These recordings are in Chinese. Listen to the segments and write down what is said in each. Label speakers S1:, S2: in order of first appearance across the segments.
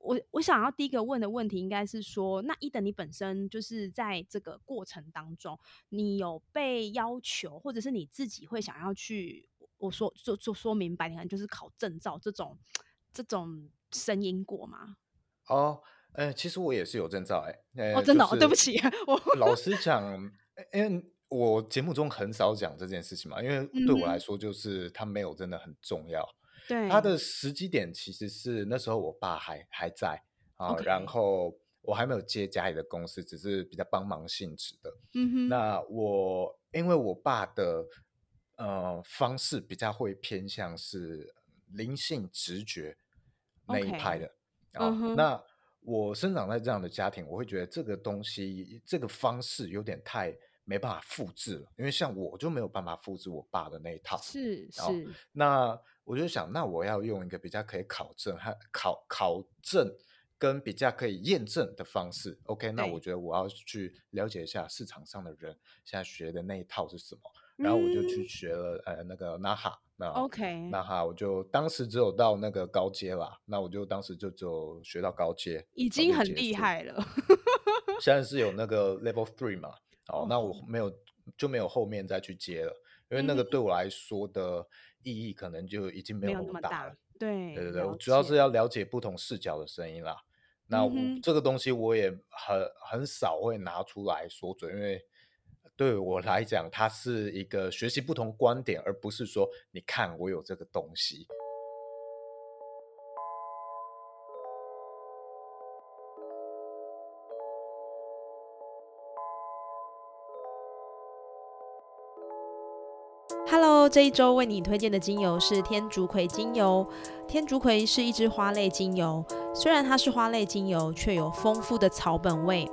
S1: 我我想要第一个问的问题应该是说，那一等你本身就是在这个过程当中，你有被要求，或者是你自己会想要去，我说就就说明白，你看就是考证照这种这种声音过吗？
S2: 哦，呃，其实我也是有证照，哎，
S1: 哦，
S2: 呃，
S1: 真的、哦，
S2: 就是
S1: 对不起，我
S2: 老实讲，因为我节目中很少讲这件事情嘛，因为对我来说，就是它没有真的很重要。它
S1: 对。
S2: 的时机点其实是那时候我爸还还在啊，然后我还没有接家里的公司，只是比较帮忙性质的。
S1: 嗯哼。
S2: 那我因为我爸的呃方式比较会偏向是灵性直觉那一派的。啊、那我生长在这样的家庭，我会觉得这个东西这个方式有点太没办法复制了，因为像我就没有办法复制我爸的那一套。哦，
S1: 是是，
S2: 那我就想，那我要用一个比较可以考证和考考证跟比较可以验证的方式。OK，那我，觉得我要去了解一下市场上的人现在学的那一套是什么，然后我就去
S1: 嗯。
S2: 学了呃那个 NAHA，那
S1: ，OK，
S2: 那哈我就当时只有到那个高阶啦，那我就当时就只有学到高阶，
S1: 已经很。厉害了，
S2: 现在是有那个 Level Three 嘛，哦，
S1: 哦，
S2: 那我没有就没有后面再去接了，因为那个对我来说的意义可能就已经没
S1: 没有
S2: 有那
S1: 那么大，
S2: 了。
S1: 对，
S2: 对对对，我主要是，要了解不同视角的声音啦。那。这个东西我也很很少会拿出来说嘴，因为对我来讲，它是一个学习不同观点，而不是说你看我有这个东西。
S1: 这一周为你推荐的精油是天竺葵精油。天竺葵是一支花类精油，虽然它是花类精油，却有丰富的草本味。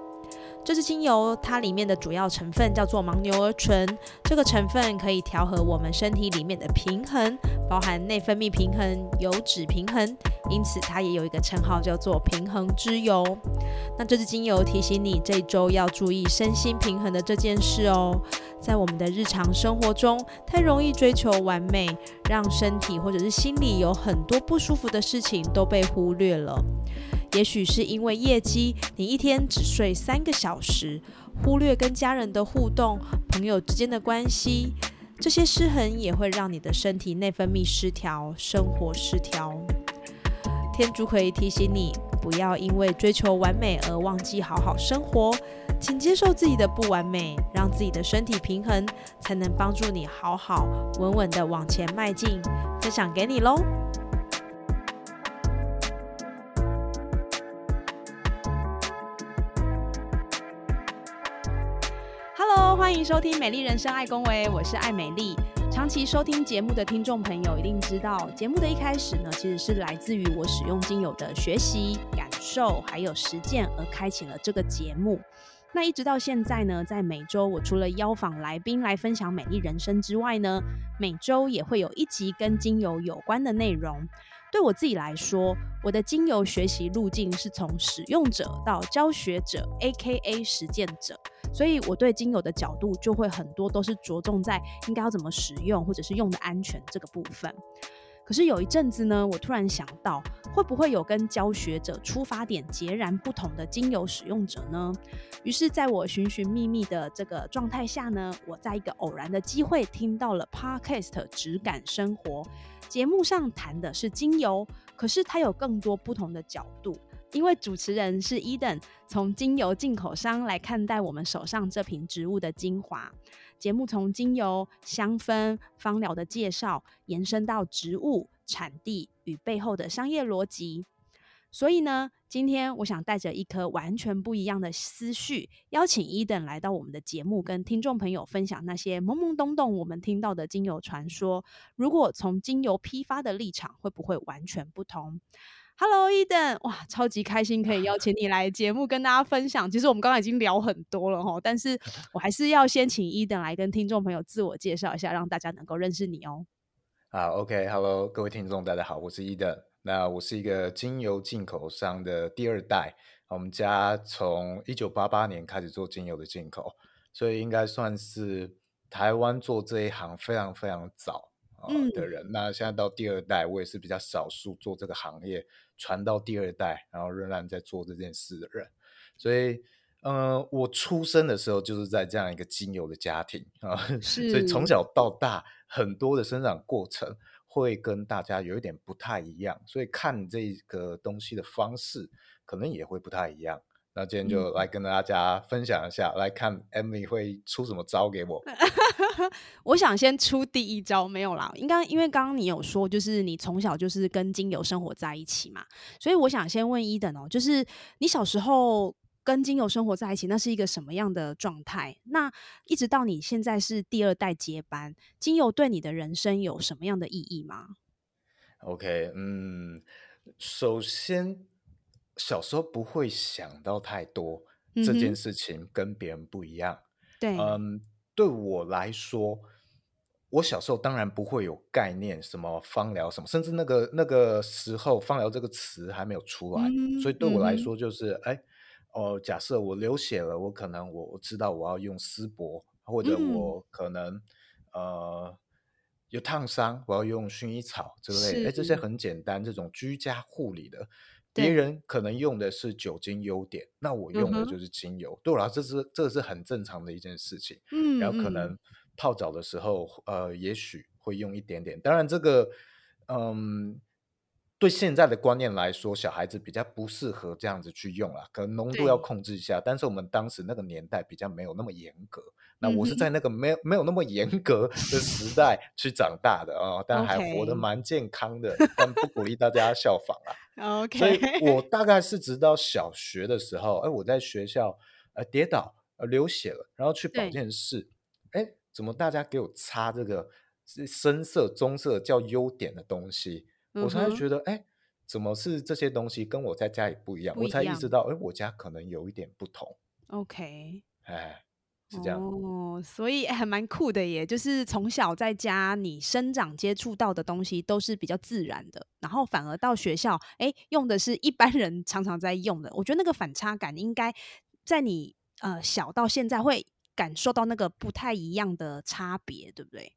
S1: 这支精油它里面的主要成分叫做牻牛儿醇，这个成分可以调和我们身体里面的平衡，包含内分泌平衡、油脂平衡，因此它也有一个称号叫做平衡之油。那这支精油提醒你这周要注意身心平衡的这件事哦。在我们的日常生活中，太容易追求完美，让身体或者是心里有很多不舒服的事情都被忽略了。也许是因为业绩，你一天只睡三个小时，忽略跟家人的互动、朋友之间的关系，这些失衡也会让你的身体内分泌失调、生活失调。天竺葵提醒你，不要因为追求完美而忘记好好生活。请接受自己的不完美，让自己的身体平衡，才能帮助你好好稳稳的往前迈进。分享给你喽欢迎收听《美丽人生爱公维》，我是爱美丽。长期收听节目的听众朋友一定知道，节目的一开始呢，其实是来自于我使用精油的学习、感受还有实践而开启了这个节目。那一直到现在呢，在每周我除了邀访来宾来分享美丽人生之外呢，每周也会有一集跟精油有关的内容。对我自己来说，我的精油学习路径是从使用者到教学者 （A.K.A. 实践者），所以我对精油的角度就会很多都是着重在应该要怎么使用，或者是用的安全这个部分。可是有一阵子呢，我突然想到，会不会有跟教学者出发点截然不同的精油使用者呢？于是，在我寻寻觅觅的这个状态下呢，我在一个偶然的机会听到了 Podcast《质感生活》节目上谈的是精油，可是它有更多不同的角度。因为主持人是 Eden，从精油进口商来看待我们手上这瓶植物的精华。节目从精油、香氛、芳疗的介绍，延伸到植物、产地与背后的商业逻辑。所以呢，今天我想带着一颗完全不一样的思绪，邀请伊登来到我们的节目，跟听众朋友分享那些懵懵懂懂我们听到的精油传说。如果从精油批发的立场，会不会完全不同？Hello，伊登，哇，超级开心可以邀请你来节目跟大家分享。其实我们刚刚已经聊很多了哈，但是 我还是要先请伊登来跟听众朋友自我介绍一下，让大家能够认识你哦。
S2: 啊，OK，Hello，各位听众，大家好，我是伊登。那我是一个精油进口商的第二代，我们家从一九八八年开始做精油的进口，所以应该算是台湾做这一行非常非常早啊、呃
S1: 嗯
S2: 的人。那现在到第二代，我也是比较少数做这个行业传到第二代，然后仍然在做这件事的人。所以，呃，我出生的时候就是在这样一个精油的家庭啊，所以从小到大很多的生长过程会跟大家有一点不太一样，所以看这个东西的方式可能也会不太一样。那今天就来跟大家分享一下，来看 Emily 会出什么招给我。
S1: 我想先出第一招，没有啦。应该因为刚刚你有说，就是你从小就是跟精油生活在一起嘛，所以我想先问伊等哦，就是你小时候跟精油生活在一起，那是一个什么样的状态？那一直到你现在是第二代接班，精油对你的人生有什么样的意义吗
S2: ？OK，嗯，首先。小时候不会想到太多这件事情跟别人不一样。
S1: 对，
S2: 嗯，对我来说，我小时候当然不会有概念，什么芳疗什么，甚至那个那个时候芳疗这个词还没有出来，所以对我来说就是，哎，哦，假设我流血了，我可能我我知道我要用丝柏，或者我可能呃有烫伤，我要用薰衣草之类，哎，这些很简单，这种居家护理的。别人可能用的是酒精优点，那我用的就是精油。对我来说，这是这是很正常的一件事情。嗯，然后可能泡澡的时候，呃，也许会用一点点。当然，这个，嗯。对现在的观念来说，小孩子比较不适合这样子去用啦，可能浓度要控制一下。但是我们当时那个年代比较没有那么严格，那我是在那个没有没有那么严格的时代去长大的啊，但还活得蛮健康的，但不鼓励大家效仿
S1: 啊。OK，
S2: 所以我大概是直到小学的时候，哎，我在学校呃跌倒呃流血了，然后去保健室，哎，怎么大家给我擦这个是深色棕色叫优点的东西？我才觉得，哎，怎么是这些东西跟我在家里不一样？我才意识到，哎，我家可能有一点不同。
S1: OK，
S2: 哎，是这样
S1: 哦，所以还蛮酷的耶。就是从小在家，你生长接触到的东西都是比较自然的，然后反而到学校，哎，用的是一般人常常在用的。我觉得那个反差感，应该在你呃小到现在会感受到那个不太一样的差别，对不对？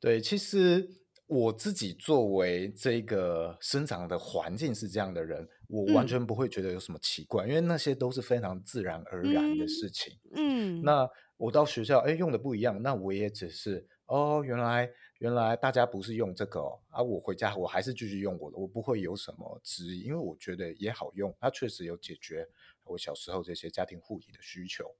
S2: 对，其实。我自己作为这个生长的环境是这样的人，我完全不会觉得有什么奇怪，因为那些都是非常自然而然的事情。嗯，那我到学校，哎，用的不一样，那我也只是哦，原来原来大家不是用这个哦，啊，我回家我还是继续用我的，我不会有什么质疑，因为我觉得也好用，它确实有解决我小时候这些家庭护理的需求。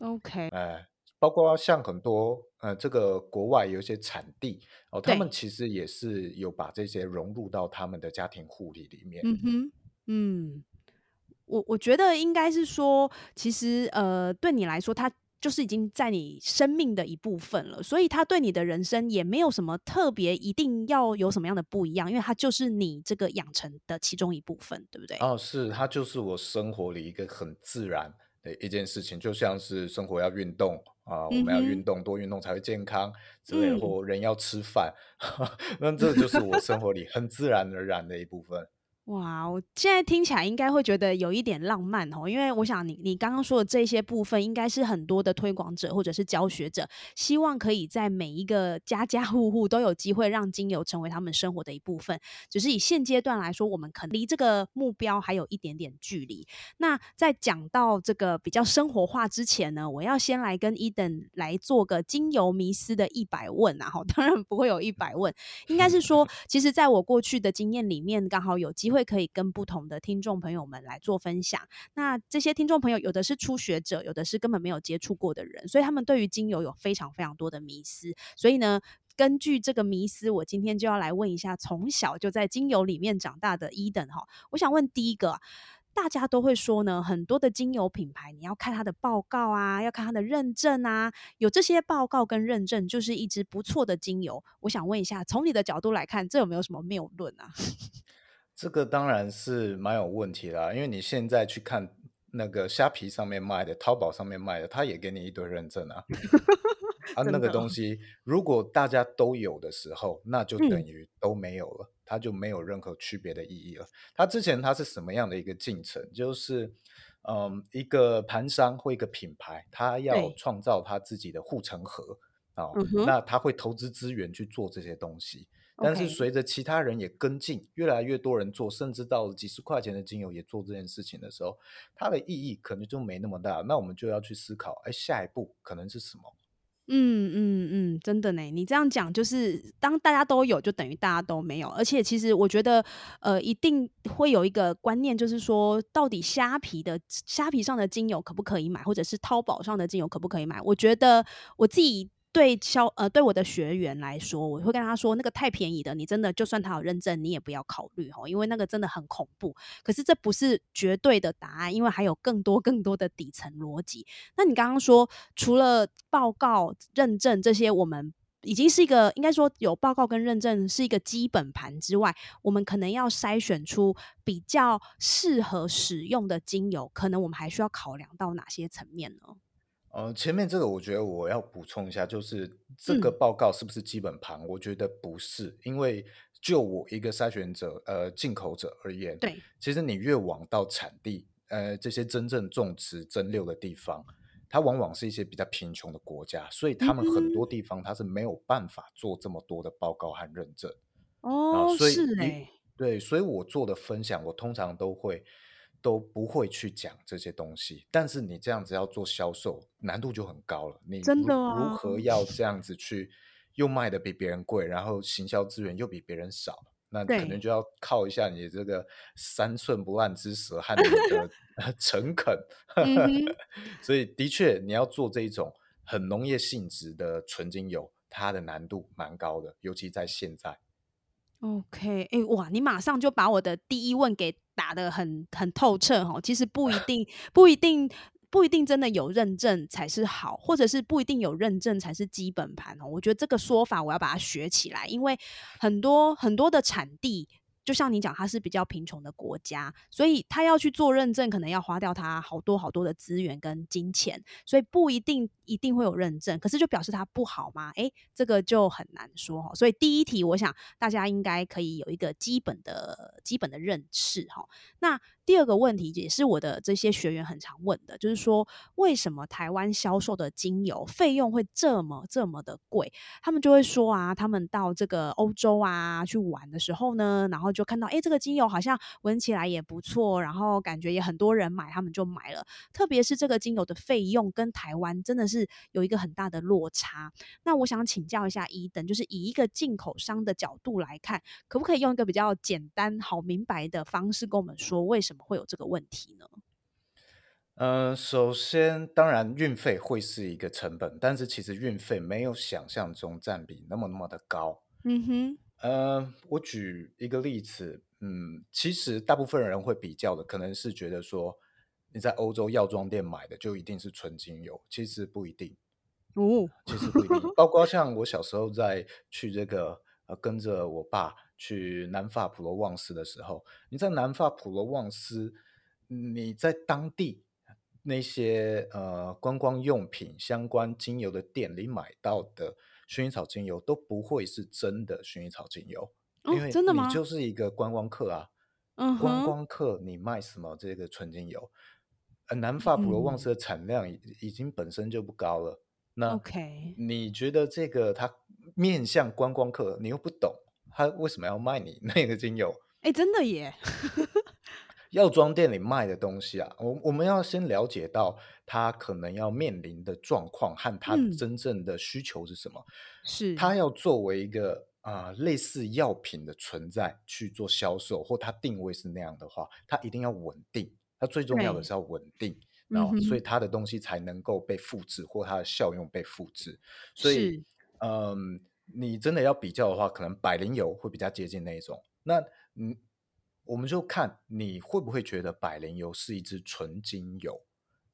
S1: OK，
S2: 哎。包括像很多呃，这个国外有一些产地哦，他们其实也是有把这些融入到他们的家庭护理里面。
S1: 嗯哼，嗯，我我觉得应该是说，其实呃，对你来说，它就是已经在你生命的一部分了，所以它对你的人生也没有什么特别一定要有什么样的不一样，因为它就是你这个养成的其中一部分，对不对？
S2: 哦，是，它就是我生活里一个很自然的一件事情，就像是生活要运动。啊，我们要运动，多运动才会健康之类，或人要吃饭，那这就是我生活里很自然而然的一部分。
S1: 哇，我现在听起来应该会觉得有一点浪漫哦，因为我想你你刚刚说的这些部分，应该是很多的推广者或者是教学者希望可以在每一个家家户户都有机会让精油成为他们生活的一部分。只是以现阶段来说，我们可能离这个目标还有一点点距离。那在讲到这个比较生活化之前呢，我要先来跟伊登来做个精油迷思的一百问啊！哈，当然不会有一百问，应该是说，其实在我过去的经验里面，刚好有机会。会可以跟不同的听众朋友们来做分享。那这些听众朋友有的是初学者，有的是根本没有接触过的人，所以他们对于精油有非常非常多的迷思。所以呢，根据这个迷思，我今天就要来问一下从小就在精油里面长大的伊登哈。我想问第一个，大家都会说呢，很多的精油品牌你要看它的报告啊，要看它的认证啊，有这些报告跟认证就是一支不错的精油。我想问一下，从你的角度来看，这有没有什么谬论啊？
S2: 这个当然是蛮有问题啦，因为你现在去看那个虾皮上面卖的、淘宝上面卖的，他也给你一堆认证啊。啊，那个东西如果大家都有的时候，那就等于都没有了，它就没有任何区别的意义了。它之前它是什么样的一个进程？就是嗯，一个盘商或一个品牌，它要创造它自己的护城河啊，那他会投资资源去做这些东西。但是随着其他人也跟进，越来越多人做，甚至到了几十块钱的精油也做这件事情的时候，它的意义可能就没那么大。那我们就要去思考，哎，下一步可能是什么？
S1: 嗯嗯嗯，真的呢，你这样讲就是当大家都有，就等于大家都没有。而且其实我觉得，呃，一定会有一个观念，就是说，到底虾皮的虾皮上的精油可不可以买，或者是淘宝上的精油可不可以买？我觉得我自己对销呃对我的学员来说，我会跟他说，那个太便宜的，你真的就算他有认证，你也不要考虑哦，因为那个真的很恐怖。可是这不是绝对的答案，因为还有更多更多的底层逻辑。那你刚刚说，除了报告、认证这些，我们已经是一个应该说有报告跟认证是一个基本盘之外，我们可能要筛选出比较适合使用的精油，可能我们还需要考量到哪些层面呢？
S2: 呃，前面这个我觉得我要补充一下，就是这个
S1: 嗯，
S2: 报告是不是基本盘？我觉得不是，因为就我一个筛选者，呃，进口者而言，
S1: 对，
S2: 其实你越往到产地，呃，这些真正种植蒸馏的地方，它往往是一些比较贫穷的国家，所以他们很多
S1: 嗯，
S2: 地方它是没有办法做这么多的报告和认证。啊，
S1: 哦，
S2: 所以一
S1: 是诶，
S2: 对，所以我做的分享，我通常都会都不会去讲这些东西。但是你这样子要做销售，难度就很高了。你
S1: 真的
S2: 如如
S1: 啊，
S2: 何要这样子去又卖的比别人贵，然后行销资源又比别人少，那可能，就要靠一下你这个三寸不烂之舌和你的 诚恳。所以的确，你要做这一种很农业性质的纯精油，它的难度蛮高的，尤其在现在。
S1: OK，哎、哇，你马上就把我的第一问给打得很很透彻哦。其实不一定，不一定，不一定真的有认证才是好，或者是不一定有认证才是基本盘哦。我觉得这个说法我要把它学起来，因为很多很多的产地。就像你讲，它是比较贫穷的国家，所以他要去做认证，可能要花掉他好多好多的资源跟金钱，所以不一定一定会有认证。可是就表示它不好吗？诶，这个就很难说哈。所以第一题，我想大家应该可以有一个基本的基本的认识哈。那第二个问题也是我的这些学员很常问的，就是说为什么台湾销售的精油费用会这么这么的贵？他们就会说啊，他们到这个欧洲啊去玩的时候呢，然后就看到诶，这个精油好像闻起来也不错，然后感觉也很多人买，他们就买了。特别是这个精油的费用跟台湾真的是有一个很大的落差。那我想请教一下伊登，就是以一个进口商的角度来看，可不可以用一个比较简单、好明白的方式跟我们说，为什么会有这个问题呢？
S2: 嗯，首先，当然运费会是一个成本，但是其实运费没有想象中占比那么那么的高。
S1: 嗯哼，
S2: 呃，我举一个例子，嗯，其实大部分人会比较的，可能是觉得说你在欧洲药妆店买的就一定是纯精油，其实不一定。
S1: 哦，
S2: 其实不一定，包括像我小时候在去这个呃，跟着我爸去南法普罗旺斯的时候，你在南法普罗旺斯，你在当地那些呃观光用品相关精油的店里买到的薰衣草精油都不会是真的薰衣草精油，因
S1: 哦，
S2: 为你就
S1: 真的吗？
S2: 是一个观光客啊，观光客你卖什么这个纯精油？呃，南法普罗旺
S1: 嗯
S2: 斯的产量已已经本身就不高了。那
S1: ，OK，
S2: 你觉得这个它面向观光客，你又不懂，他为什么要卖你 那个精油？
S1: 哎，真的耶，
S2: 药妆店里卖的东西啊，我我们要先了解到他可能要面临的状况和他
S1: 嗯，
S2: 真正的需求是什么。
S1: 是，
S2: 他要作为一个啊、类似药品的存在去做销售，或他定位是那样的话，他一定要稳定。他最重要的，是要稳定，然后所以他的东西才能够被复制，或它的效用被复制。所以，
S1: 是，
S2: 嗯，你真的要比较的话，可能百灵油会比较接近那一种。那嗯，我们就看你会不会觉得百灵油是一支纯精油。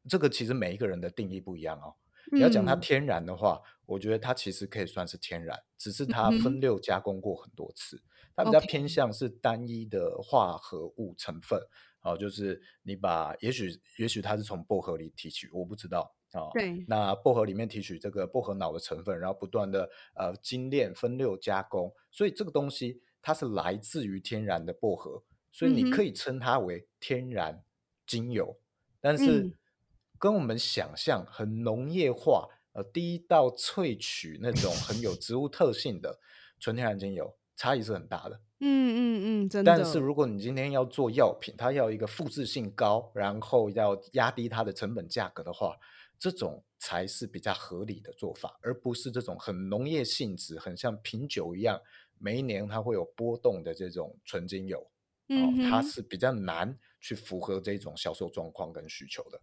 S2: 这个其实每一个人的定义不一样哦。你要讲它
S1: 嗯，
S2: 天然的话，我觉得它其实可以算是天然，只是它分六加工过很多次，它比较偏向是单一的化合物成分。哦，就是你把，也许也许它是从薄荷里提取，我不知道啊、哦。
S1: 对，
S2: 那薄荷里面提取这个薄荷脑的成分，然后不断的呃精炼分六加工，所以这个东西它是来自于天然的薄荷，所以你可以称它为天然精油。但
S1: 嗯，
S2: 是跟我们想象很农业化，呃，第一道萃取那种很有植物特性的纯天然精油，差异是很大的。
S1: 嗯嗯嗯，真的。
S2: 但是如果你今天要做药品，它要一个复制性高，然后要压低它的成本价格的话，这种才是比较合理的做法，而不是这种很农业性质、很像品酒一样，每一年它会有波动的这种纯精油。哦，它是比较难去符合这种销售状况跟需求的。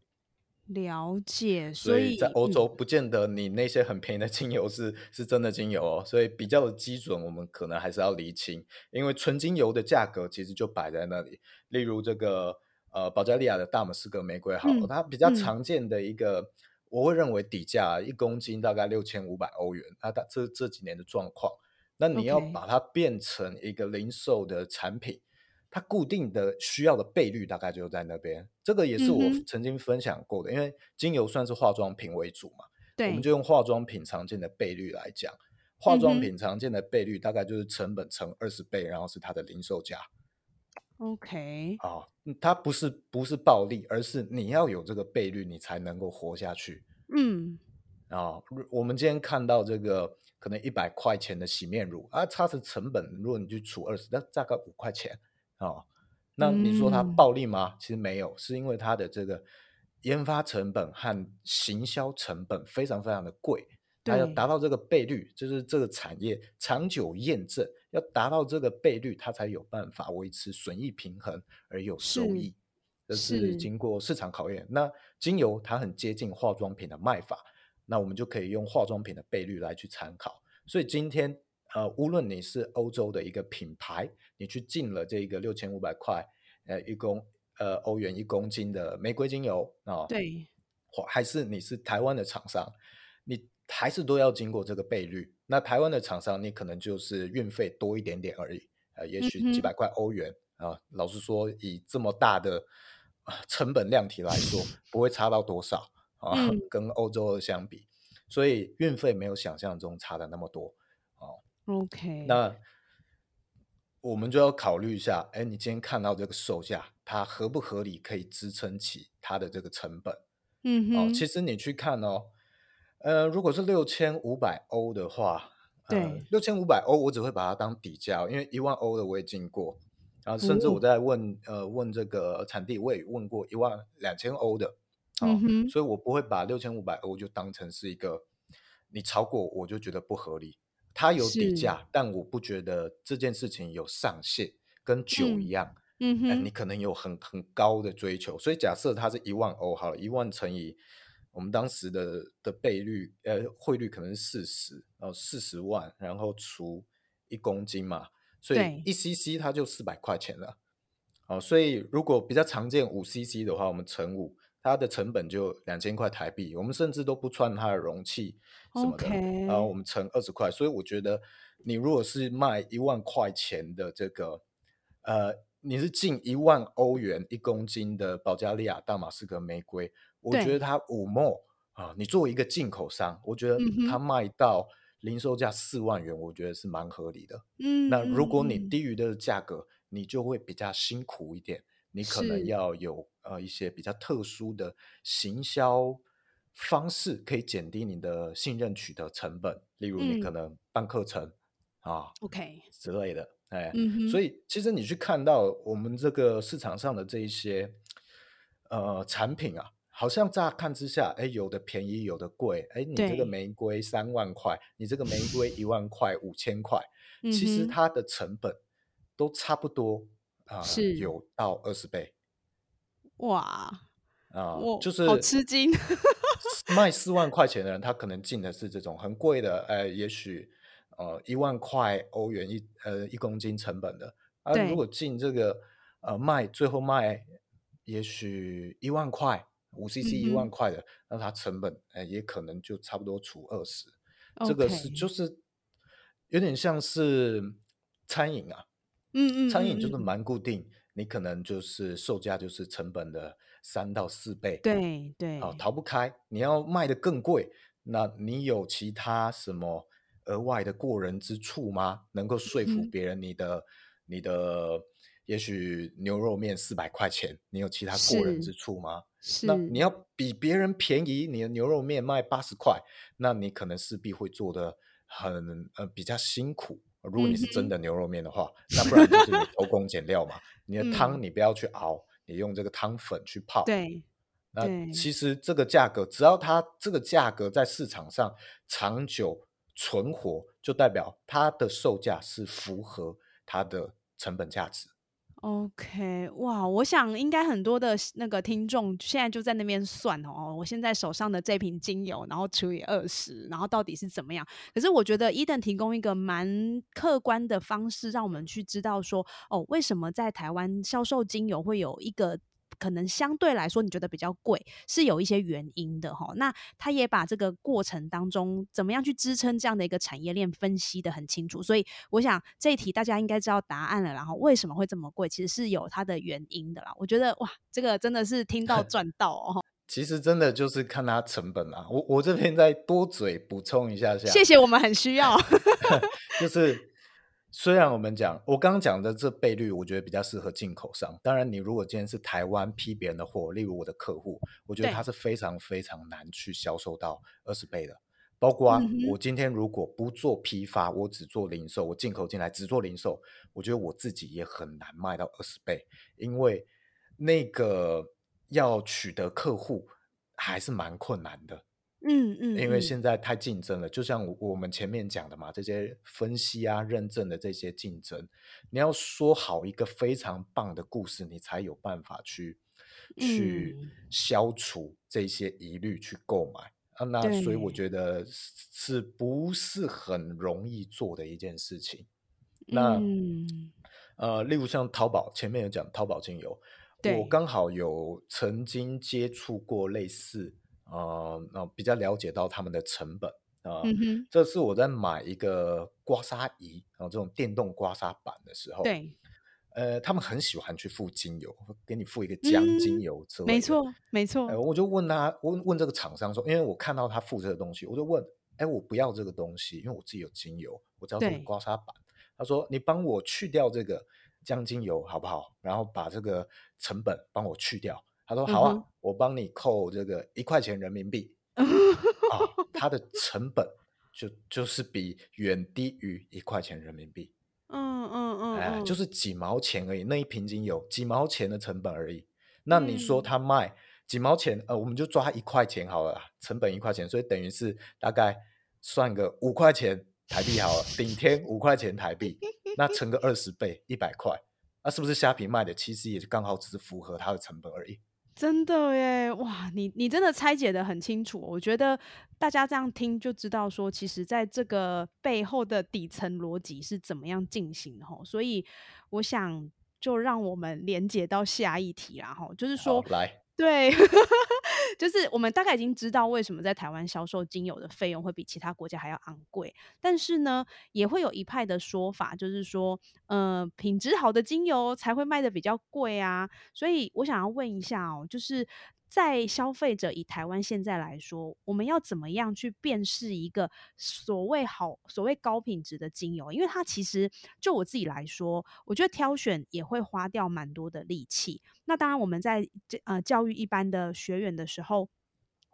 S1: 了解，
S2: 所
S1: 以
S2: 在欧洲不见得你那些很便宜的精油是是真的精油哦，所以比较的基准我们可能还是要厘清，因为纯精油的价格其实就摆在那里。例如这个呃保加利亚的大马士革玫瑰，好，它比较常见的一个，我会认为底价一公斤大概六千五百欧元，那它这这几年的状况，那你要把它变成一个零售的产品。它固定的需要的倍率大概就在那边，这个也是我曾经分享过的。因为精油算是化妆品为主嘛，我们就用化妆品常见的倍率来讲，化妆品常见的倍率大概就是成本乘二十倍，然后是它的零售价。
S1: OK，
S2: 啊，它不是不是暴利，而是你要有这个倍率，你才能够活下去。嗯，啊，我们今天看到这个可能一百块钱的洗面乳啊，它的成本如果你去除二十，那大概五块钱。啊，那你说它暴利吗？其实没有，是因为它的这个研发成本和行销成本非常非常的贵，它要达到这个倍率，就是这个产业长久验证，要达到这个倍率，它才有办法维持损益平衡而有收益，这是经过市场考验。那精油它很接近化妆品的卖法，那我们就可以用化妆品的倍率来去参考。所以今天。呃，无论你是欧洲的一个品牌，你去进了这个六千五百块，呃，一公呃欧元一公斤的玫瑰精油啊，
S1: 对，
S2: 或还是你是台湾的厂商，你还是都要经过这个倍率。那台湾的厂商，你可能就是运费多一点点而已，呃，也许几百块欧元啊。老实说，以这么大的成本量体来说，不会差到多少啊，跟欧洲的相比，所以运费没有想象中差的那么多。
S1: OK，
S2: 那我们就要考虑一下，哎，你今天看到这个售价，它合不合理，可以支撑起它的这个成本？
S1: 嗯
S2: 哼，哦，其实你去看哦，呃，如果是六千五百欧的话，
S1: 对，
S2: 六千五百欧，我只会把它当底价，因为一万欧的我也进过，然后甚至我在问，呃，问这个产地，我也问过一万两千欧的，
S1: 嗯，
S2: 所以我不会把六千五百欧就当成是一个你超过我就觉得不合理。它有底价，但我不觉得这件事情有上限，跟酒一样，
S1: 嗯哼，
S2: 你可能有很很高的追求。所以假设它是一万欧，好了，一万乘以我们当时的的倍率，呃，汇率可能是四十，然后四十万，然后除一公斤嘛，所以一 cc 它就四百块钱了。哦，所以如果比较常见五 cc 的话，我们乘五。它的成本就两千块台币，我们甚至都不穿它的容器什么的，然后我们乘二十块，所以我觉得你如果是卖一万块钱的这个，呃，你是近一万欧元一公斤的保加利亚大马士革玫瑰，我觉得它五墨啊，你作为一个进口商，我觉得它卖到零售价四万元，我觉得是蛮合理的。
S1: 嗯，
S2: 那如果你低于的价格，你就会比较辛苦一点。你可能要有呃一些比较特殊的行销方式，可以减低你的信任取得成本。例如，你可能办课程啊
S1: ，OK
S2: 之类的，哎，所以其实你去看到我们这个市场上的这一些呃产品啊，好像乍看之下，哎，有的便宜，有的贵。哎，你这个玫瑰三万块，你这个玫瑰一万块、五千块，其实它的成本都差不多。啊，
S1: 是
S2: 有到二十倍，
S1: 哇
S2: 啊，就是
S1: 好吃惊。
S2: 卖 四万块钱的人，他可能进的是这种很贵的，呃，也许呃一万块欧元一呃一公斤成本的啊。如果进这个呃卖最后卖，也许一万块五 CC 一万块的，那它成本呃也可能就差不多除二十。这个是就是有点像是餐饮啊。
S1: 嗯嗯，
S2: 餐饮就是蛮固定，你可能就是售价就是成本的三到四倍，
S1: 对对，
S2: 好逃不开。你要卖的更贵，那你有其他什么额外的过人之处吗？能够说服别人你的你的，也许牛肉面四百块钱，你有其他过人之处吗？
S1: 是，
S2: 那你要比别人便宜，你的牛肉面卖八十块，那你可能势必会做的很呃比较辛苦。如果你是真的牛肉面的话，那不然就是你偷工减料嘛。你的
S1: 嗯
S2: 汤你不要去熬，你用这个汤粉去泡。
S1: 对
S2: 那其实这个价格，只要它这个价格在市场上长久存活，就代表它的售价是符合它的成本价值。
S1: OK，哇，我想应该很多的那个听众现在就在那边算哦，我现在手上的这瓶精油，然后除以二十，然后到底是怎么样？可是我觉得伊登提供一个蛮客观的方式，让我们去知道说，哦，为什么在台湾销售精油会有一个。可能相对来说，你觉得比较贵，是有一些原因的哈。那他也把这个过程当中怎么样去支撑这样的一个产业链分析的很清楚，所以我想这一题大家应该知道答案了。然后为什么会这么贵，其实是有它的原因的啦。我觉得哇，这个真的是听到 赚到哦。
S2: 其实真的就是看它成本啦。我我这边再多嘴补充一下下，
S1: 谢谢，我们很需要。
S2: 就是虽然我们讲我刚刚讲的这倍率，我觉得比较适合进口商。当然，你如果今天是台湾批别人的货，例如我的客户，我觉得
S1: 对
S2: 他是非常非常难去销售到二十倍的。包括我今天如果不做批发，我只做零售，我进口进来只做零售，我觉得我自己也很难卖到二十倍，因为那个要取得客户还是蛮困难的。
S1: 嗯嗯，
S2: 因为
S1: 嗯。
S2: 现在太竞争了，就像我我们前面讲的嘛，这些分析啊、认证的这些竞争，你要说好一个非常棒的故事，你才有办法去去
S1: 嗯。
S2: 消除这些疑虑，去购买。啊。那所以我
S1: 对。
S2: 觉得是是不是很容易做的一件事情？那
S1: 嗯。
S2: 呃，例如像淘宝，前面有讲淘宝精油，我刚好有曾经接触过类似，呃，那比较了解到他们的成本啊。呃
S1: 嗯哼，
S2: 这次我在买一个刮痧仪然后、这种电动刮痧板的时候，，
S1: 对，
S2: 呃，他们很喜欢去附精油，给你附一个姜精
S1: 嗯
S2: 油之类的。
S1: 没错没错
S2: 呃，，我就问他，问问这个厂商说，因为我看到他附这个东西，我就问，哎，我不要这个东西，因为我自己有精油，我只要这个刮痧板。他说，你帮我去掉这个姜精油好不好？然后把这个成本帮我去掉。他说好啊，
S1: 嗯
S2: 我帮你扣这个一块钱人民币 啊，它的成本就就是比远低于一块钱人民币。
S1: 嗯嗯嗯，
S2: 哎，
S1: 嗯
S2: 就是几毛钱而已，那一瓶精油几毛钱的成本而已。那你说
S1: 嗯
S2: 他卖几毛钱，呃，我们就抓一块钱好了啦，成本一块钱，所以等于是大概算个五块钱台币好了，顶天五块钱台币，那乘个二十倍，一百块，那是不是虾皮卖的其实也刚好只是符合它的成本而已？
S1: 真的耶，哇，你你真的拆解的很清楚，我觉得大家这样听就知道说，其实在这个背后的底层逻辑是怎么样进行的吼。所以我想就让我们连接到下一题啦吼，就是说，
S2: 来，
S1: 对，就是我们大概已经知道为什么在台湾销售精油的费用会比其他国家还要昂贵，但是呢，也会有一派的说法，就是说，呃，品质好的精油才会卖的比较贵啊。所以我想要问一下哦，就是在消费者以台湾现在来说，我们要怎么样去辨识一个所谓好、所谓高品质的精油？因为它其实就我自己来说，我觉得挑选也会花掉蛮多的力气。那当然，我们在这呃教育一般的学员的时候。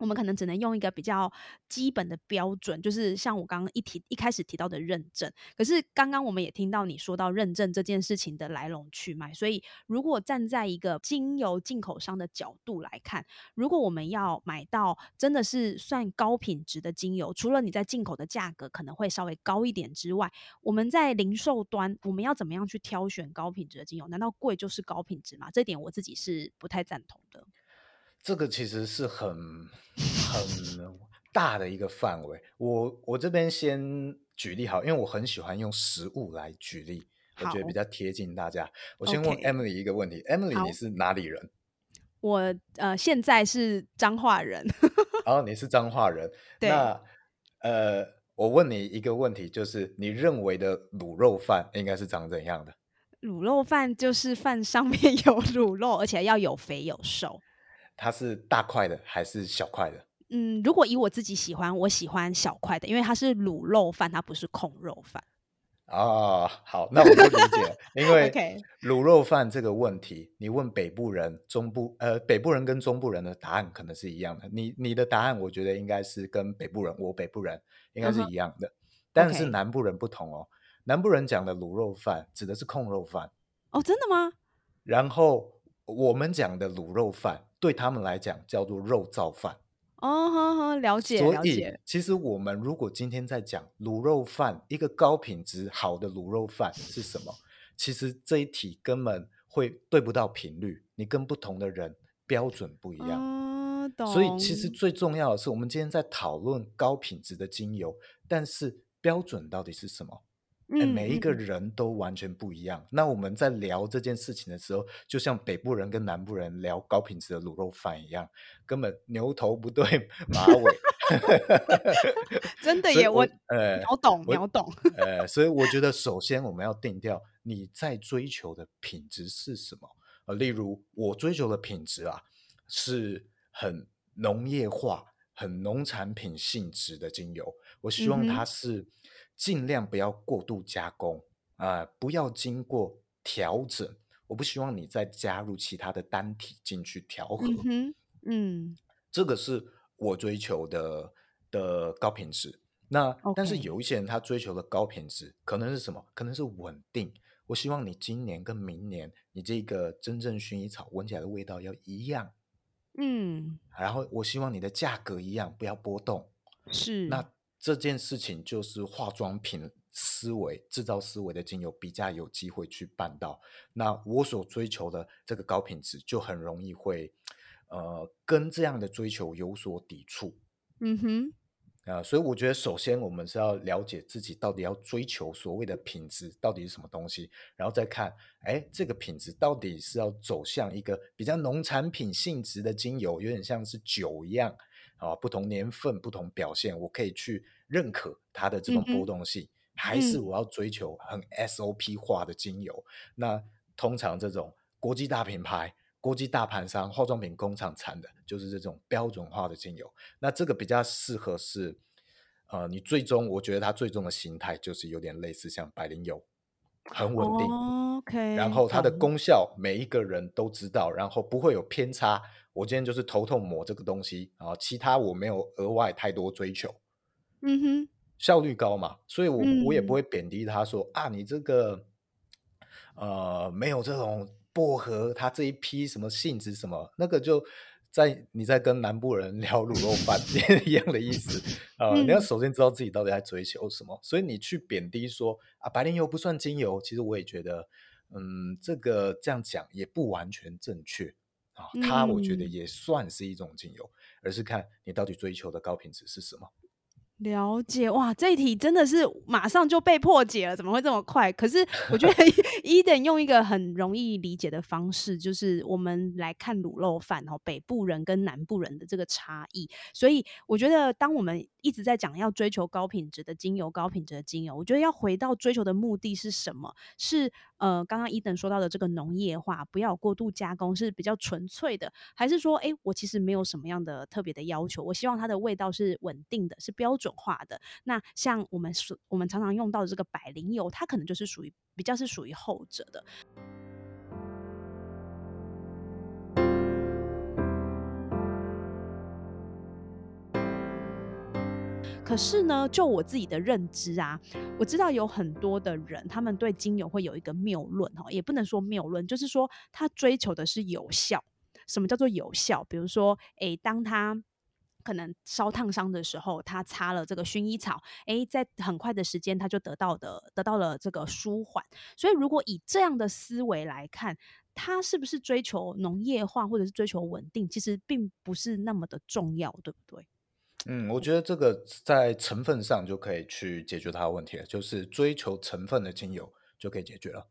S1: 我们可能只能用一个比较基本的标准，就是像我刚刚一提一开始提到的认证。可是刚刚我们也听到你说到认证这件事情的来龙去脉，所以如果站在一个精油进口商的角度来看，如果我们要买到真的是算高品质的精油，除了你在进口的价格可能会稍微高一点之外，我们在零售端我们要怎么样去挑选高品质的精油？难道贵就是高品质吗？这点我自己是不太赞同的。
S2: 这个其实是很很大的一个范围。我我这边先举例好，因为我很喜欢用食物来举例，我觉得比较贴近大家。我先问 Emily 一个问题：Emily，你是哪里人？
S1: 我呃现在是彰化人，
S2: 然 后你是彰化人，
S1: 对
S2: 那呃，我问你一个问题，就是你认为的卤肉饭应该是长怎样的？
S1: 卤肉饭就是饭上面有卤肉，而且要有肥有瘦。
S2: 它是大块的还是小块的？
S1: 嗯，如果以我自己喜欢，我喜欢小块的，因为它是卤肉饭，它不是控肉饭。
S2: 哦，好，那我就理解了，因为卤肉饭这个问题，你问北部人、中部呃北部人跟中部人的答案可能是一样的。你你的答案，我觉得应该是跟北部人，我北部人应该是一样的，但是南部人不同哦。南部人讲的卤肉饭指的是控肉饭
S1: 哦，真的吗？
S2: 然后我们讲的卤肉饭对他们来讲叫做肉燥饭。
S1: 哦，呵呵，了解，
S2: 所以。其实我们如果今天在讲卤肉饭，一个高品质好的卤肉饭是什么？其实这一题根本会对不到频率，你跟不同的人标准不一样。
S1: 哦，懂。
S2: 所以其实最重要的是，我们今天在讨论高品质的精油，但是标准到底是什么？每一个
S1: 嗯
S2: 人都完全不一样。那我们在聊这件事情的时候，就像北部人跟南部人聊高品质的卤肉饭一样，根本牛头不对 马尾。
S1: 真的耶，
S2: 我
S1: 我
S2: 呃
S1: 秒懂，
S2: 我
S1: 秒懂。
S2: 呃，所以我觉得首先我们要定掉你在追求的品质是什么。呃，例如我追求的品质啊，是很农业化、很农产品性质的精油。我希望它是尽量不要过度加工啊、不要经过调整。我不希望你再加入其他的单体进去调和。
S1: 嗯，嗯
S2: 这个是我追求的的高品质。那但是有一些人他追求的高品质，可能是什么？可能是稳定。我希望你今年跟明年，你这个真正薰衣草闻起来的味道要一样，
S1: 嗯，
S2: 然后我希望你的价格一样，不要波动。
S1: 是。
S2: 那这件事情就是化妆品思维、制造思维的精油比较有机会去办到。那我所追求的这个高品质，就很容易会，呃，跟这样的追求有所抵触。
S1: 嗯哼，
S2: 啊、所以我觉得首先我们是要了解自己到底要追求所谓的品质到底是什么东西，然后再看，哎，这个品质到底是要走向一个比较农产品性质的精油，有点像是酒一样啊，不同年份、不同表现，我可以去认可它的这种波动性，还是
S1: 嗯
S2: 我要追求很 SOP 化的精油？那通常这种国际大品牌。国际大盘商、化妆品工厂产的，就是这种标准化的精油。那这个比较适合是，呃，你最终我觉得它最终的形态就是有点类似像百灵油，很稳定，
S1: 哦 OK，
S2: 然后它的功效每一个人都知道，然后不会有偏差。我今天就是头痛抹这个东西啊，其他我没有额外太多追求，
S1: 嗯哼，
S2: 效率高嘛，所以我我也不
S1: 嗯。
S2: 会贬低他说啊，你这个呃没有这种薄荷，它这一批什么性质什么，那个就在你在跟南部人 聊卤肉饭一样的意思。呃，你要
S1: 嗯。
S2: 首先知道自己到底在追求什么，所以你去贬低说啊，白莲油不算精油，其实我也觉得，嗯，这个这样讲也不完全正确啊，它我觉得
S1: 嗯
S2: 也算是一种精油，而是看你到底追求的高品质是什么。
S1: 了解，哇，这一题真的是马上就被破解了，怎么会这么快？可是我觉得 伊登用一个很容易理解的方式，就是我们来看卤肉饭哦，北部人跟南部人的这个差异。所以我觉得，当我们一直在讲要追求高品质的精油，高品质的精油，我觉得要回到追求的目的是什么？是呃，刚刚伊登说到的这个农业化，不要过度加工，是比较纯粹的，还是说，诶，我其实没有什么样的特别的要求，我希望它的味道是稳定的，是标准化的。那像我们所我们常常用到的这个百灵油，它可能就是属于比较是属于后者的。可是呢，就我自己的认知啊，我知道有很多的人，他们对精油会有一个谬论哈，也不能说谬论，就是说他追求的是有效。什么叫做有效？比如说，诶，当他可能烧烫伤的时候，他擦了这个薰衣草，诶，在很快的时间他就得到的得到了这个舒缓。所以，如果以这样的思维来看，他是不是追求农业化或者是追求稳定，其实并不是那么的重要，对不对？
S2: 嗯，我觉得这个在成分上就可以去解决它的问题了，就是追求成分的精油就可以解决了。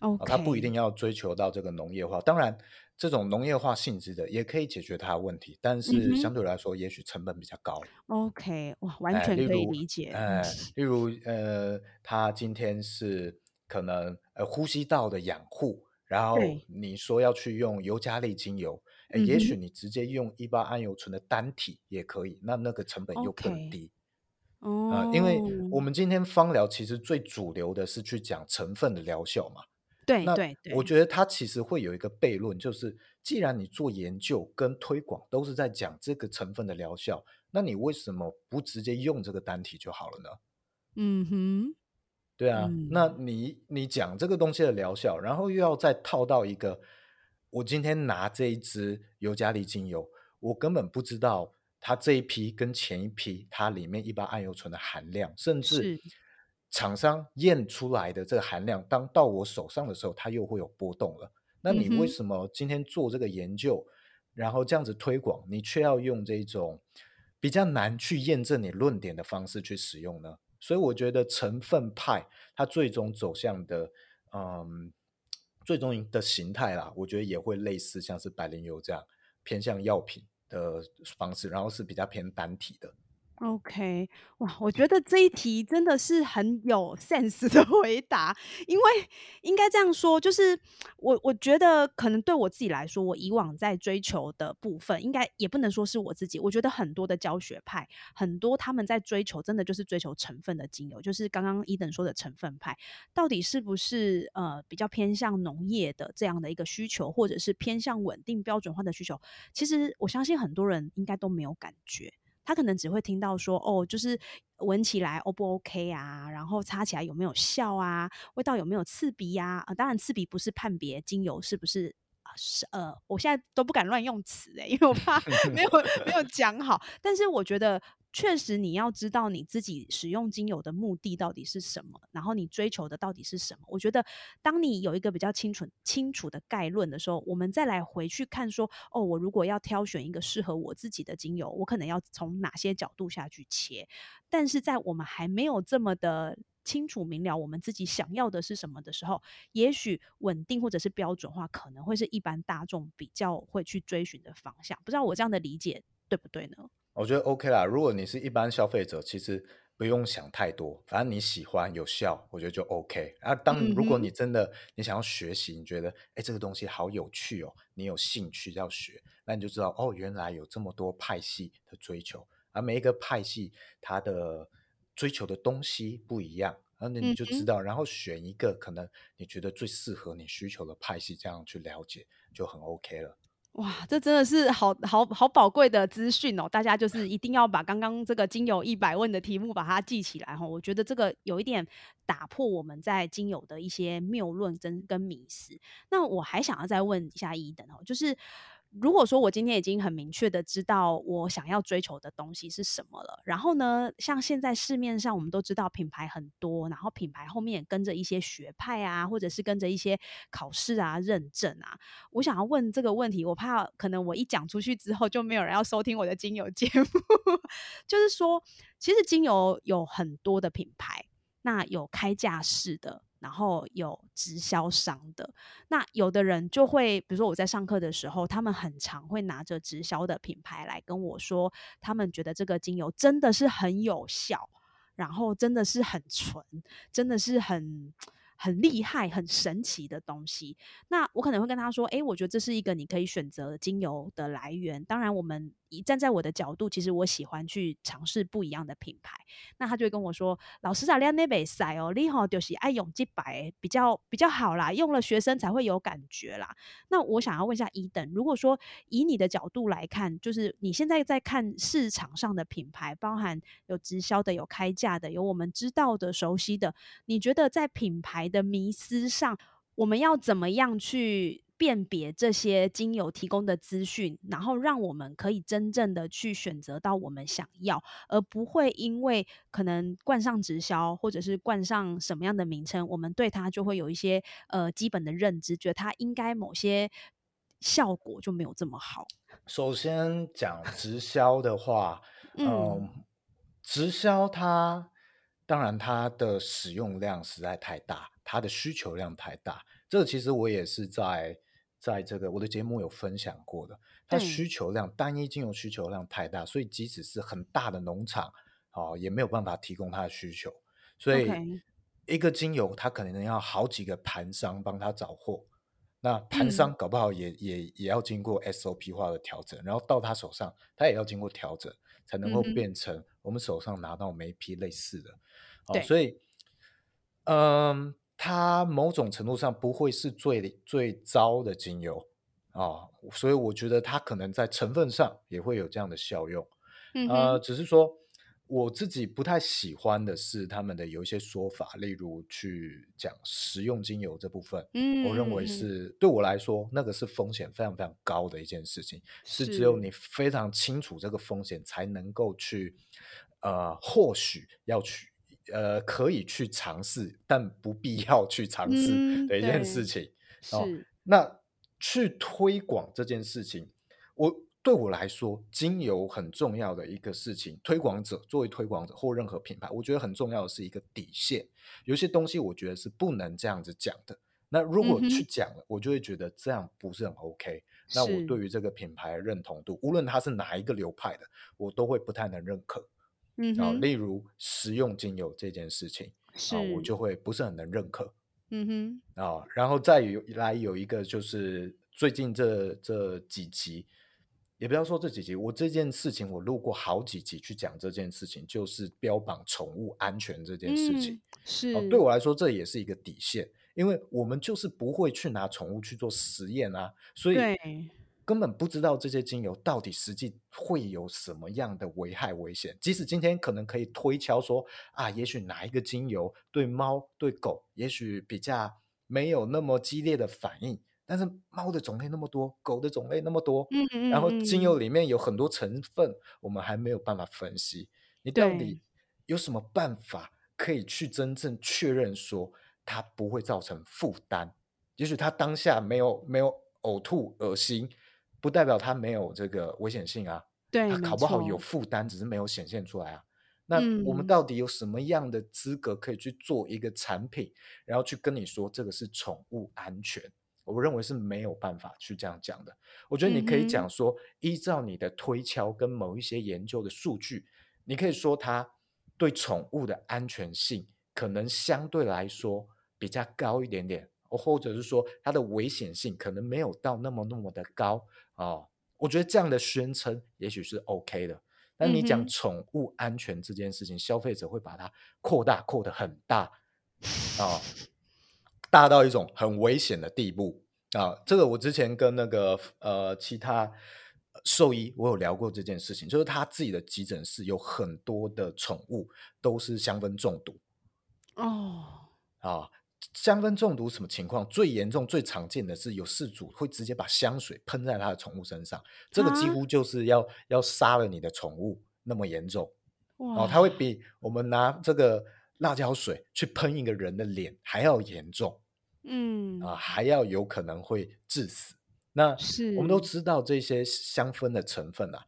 S2: 啊
S1: ，OK，
S2: 它不一定要追求到这个农业化，当然这种农业化性质的也可以解决它的问题，但
S1: 嗯
S2: 是相对来说，也许成本比较高。
S1: OK，哇，完
S2: 哎，
S1: 全可以理解。
S2: 哎，例如，呃，他今天是可能呃呼吸道的养护，然后，你说要去用尤加利精油，哎，
S1: 嗯
S2: 也许你直接用一八胺油醇的单体也可以，那那个成本又更低。呃，因为我
S1: 哦，
S2: 们今天芳疗其实最主流的是去讲成分的疗效嘛。那
S1: 对对对，
S2: 我觉得它其实会有一个悖论，就是既然你做研究跟推广都是在讲这个成分的疗效，那你为什么不直接用这个单体就好了呢？
S1: 嗯哼，
S2: 对啊，那
S1: 嗯，
S2: 你你讲这个东西的疗效，然后又要再套到一个，我今天拿这一支尤加利精油，我根本不知道它这一批跟前一批它里面一般桉油醇的含量，甚至
S1: 是，
S2: 厂商验出来的这个含量，当到我手上的时候，它又会有波动了。那你为什么今天做这个研究，然后这样子推广，你却要用这种比较难去验证你论点的方式去使用呢？所以我觉得成分派它最终走向的，嗯，最终的形态啦，我觉得也会类似像是百灵油这样偏向药品的方式，然后是比较偏单体的。
S1: OK，哇，我觉得这一题真的是很有 sense 的 回答，因为应该这样说，就是我我觉得可能对我自己来说，我以往在追求的部分，应该也不能说是我自己，我觉得很多的教学派，很多他们在追求，真的就是追求成分的精油，就是刚刚伊登说的成分派，到底是不是呃比较偏向农业的这样的一个需求，或者是偏向稳定标准化的需求？其实我相信很多人应该都没有感觉。他可能只会听到说，哦，就是闻起来 O 不 OK 啊，然后擦起来有没有效啊，味道有没有刺鼻呀、啊？当然，刺鼻不是判别精油是不是啊是呃，我现在都不敢乱用词诶，因为我怕没有没有讲好。但是我觉得，确实你要知道你自己使用精油的目的到底是什么，然后你追求的到底是什么。我觉得，当你有一个比较清楚清楚的概论的时候，我们再来回去看说，哦，我如果要挑选一个适合我自己的精油，我可能要从哪些角度下去切。但是在我们还没有这么的清楚明了我们自己想要的是什么的时候，也许稳定或者是标准化，可能会是一般大众比较会去追寻的方向。不知道我这样的理解对不对呢？
S2: 我觉得 OK 啦，如果你是一般消费者，其实不用想太多，反正你喜欢有效，我觉得就 OK。啊，当如果你真的你想要学习，你觉得哎这个东西好有趣哦，你有兴趣要学，那你就知道哦，原来有这么多派系的追求，而每一个派系它的追求的东西不一样，然后你
S1: 嗯哼。
S2: 就知道，然后选一个可能你觉得最适合你需求的派系，这样去了解就很 OK 了。
S1: 哇，这真的是好好好宝贵的资讯哦！大家就是一定要把刚刚这个精油一百问的题目把它记起来哈。我觉得这个有一点打破我们在精油的一些谬论跟跟迷思。那我还想要再问一下伊登哦，就是如果说我今天已经很明确的知道我想要追求的东西是什么了，然后呢，像现在市面上我们都知道品牌很多，然后品牌后面也跟着一些学派啊，或者是跟着一些考试啊、认证啊。我想要问这个问题，我怕可能我一讲出去之后，就没有人要收听我的精油节目。就是说，其实精油有很多的品牌，那有开架式的，然后有直销商的。那有的人就会，比如说我在上课的时候，他们很常会拿着直销的品牌来跟我说，他们觉得这个精油真的是很有效，然后真的是很纯，真的是很很厉害、很神奇的东西。那我可能会跟他说：“诶，我觉得这是一个你可以选择精油的来源。当然，我们以站在我的角度，其实我喜欢去尝试不一样的品牌。”那他就会跟我说：“老师啊，你那袂使哦，你吼就是爱用几百比较比较好啦，用了学生才会有感觉啦。”那我想要问一下一等，如果说以你的角度来看，就是你现在在看市场上的品牌，包含有直销的、有开价的、有我们知道的、熟悉的，你觉得在品牌的迷思上，我们要怎么样去辨别这些精油提供的资讯，然后让我们可以真正的去选择到我们想要，而不会因为可能冠上直销，或者是冠上什么样的名称，我们对它就会有一些呃基本的认知，觉得它应该某些效果就没有这么好。
S2: 首先讲直销的话，
S1: 嗯，
S2: 嗯，直销它当然它的使用量实在太大，它的需求量太大。这个其实我也是在在这个我的节目有分享过的，它需求量单一精油需求量太大，所以即使是很大的农场，哦，也没有办法提供它的需求。所以一个精油它可能要好几个盘商帮他找货。那盘
S1: 嗯
S2: 商搞不好也也也要经过 SOP 化的调整，然后到他手上，他也要经过调整，才能够变成我们手上拿到每一批类似的。哦，所以，嗯，它某种程度上不会是最最糟的精油啊，所以我觉得它可能在成分上也会有这样的效用。呃，
S1: 嗯呃，
S2: 只是说我自己不太喜欢的是他们的有一些说法，例如去讲食用精油这部分，
S1: 嗯
S2: 我认为是对我来说，那个是风险非常非常高的一件事情，是只有你非常清楚这个风险，才能够去呃，或许要去呃，可以去尝试，但不必要去尝试
S1: 嗯，
S2: 的一件，事情。哦，
S1: 是，
S2: 那去推广这件事情，我对我来说，精油很重要的一个事情。推广者作为推广者或任何品牌，我觉得很重要的是一个底线。有些东西我觉得是不能这样子讲的。那如果去讲了，我就会觉得这样不是很 OK。那我对于这个品牌的认同度，无论它是哪一个流派的，我都会不太能认可。啊、
S1: 嗯哼，
S2: 例如食用精油这件事情啊、我，就会不是很能认可。
S1: 嗯哼，
S2: 啊，然后再有来有一个就是最近这这几集，也不要说这几集，我这件事情我录过好几集去讲这件事情，就是标榜宠物安全这件事情
S1: 嗯，。是，
S2: 啊，对我来说这也是一个底线，因为我们就是不会去拿宠物去做实验啊，所以
S1: 对，
S2: 根本不知道这些精油到底实际会有什么样的危害危险。即使今天可能可以推敲说啊，也许哪一个精油对猫对狗也许比较没有那么激烈的反应，但是猫的种类那么多，狗的种类那么多，
S1: 嗯嗯
S2: 然后精油
S1: 嗯，
S2: 里面有很多成分，我们还没有办法分析。你到，底有什么办法可以去真正确认说它不会造成负担？也许它当下没有没有呕吐、恶心，不代表它没有这个危险性啊。
S1: 对，
S2: 它考不好有，负担，只是没有显现出来啊。那我们
S1: 嗯，
S2: 到底有什么样的资格可以去做一个产品，然后去跟你说这个是宠物安全？我认为是没有办法去这样讲的。我觉得你可以讲说，依照你的推敲跟某一些研究的数据，你可以说它对宠物的安全性可能相对来说比较高一点点，或者是说它的危险性可能没有到那么那么的高哦。我觉得这样的宣称也许是 OK 的，但你讲宠物安全这件事情，消费者会把它扩大扩得很大啊、大到一种很危险的地步啊！这个我之前跟那个呃其他呃兽医我有聊过这件事情，就是他自己的急诊室有很多的宠物都是香氛中毒
S1: 哦，
S2: 啊。香氛中毒什么情况？最严重、最常见的是有事主会直接把香水喷在他的宠物身上，这个几
S1: 啊，
S2: 乎就是要要杀了你的宠物那么严重哦。它会，比我们拿这个辣椒水去喷一个人的脸还要严重。嗯啊，
S1: 嗯，
S2: 还要有可能会致死。那是我们都，知道这些香氛的成分啊，